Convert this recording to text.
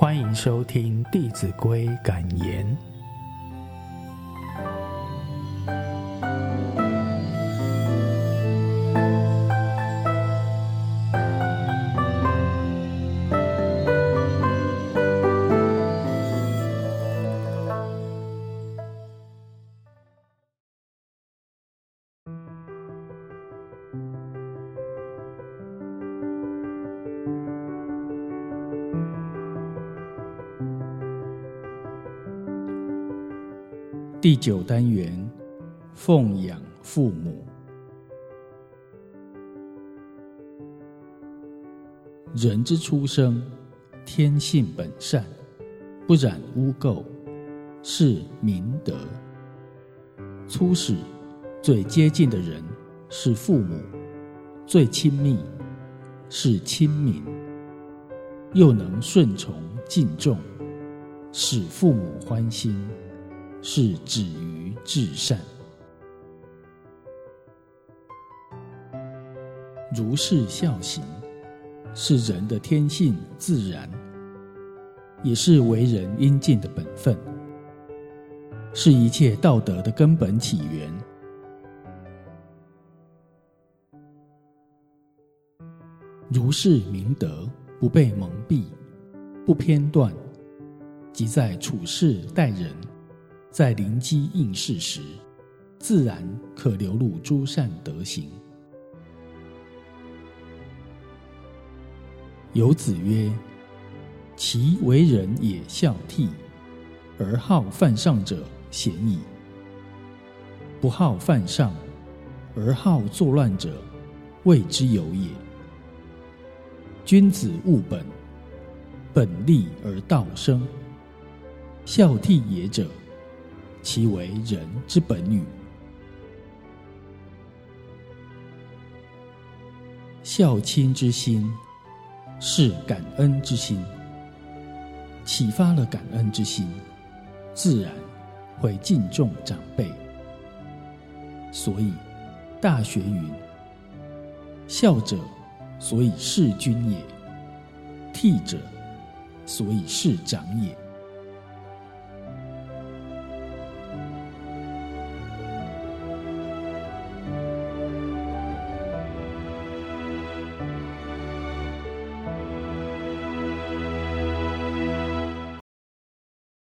欢迎收听《弟子规》感言。第九单元，奉养父母。人之初生，天性本善，不染污垢，是明德。初始最接近的人是父母，最亲密是亲民，又能顺从敬重，使父母欢心。是止于至善。如是孝行，是人的天性自然，也是为人应尽的本分，是一切道德的根本起源。如是明德，不被蒙蔽，不偏断，即在处事待人。在灵机应事时，自然可流露诸善德行。有子曰：“其为人也孝悌，而好犯上者鲜矣；不好犯上，而好作乱者，谓之有也。君子务本，本立而道生。孝悌也者。”其为人之本与。孝亲之心，是感恩之心。启发了感恩之心，自然会敬重长辈。所以，《大学》云：“孝者，所以事君也；悌者，所以事长也。”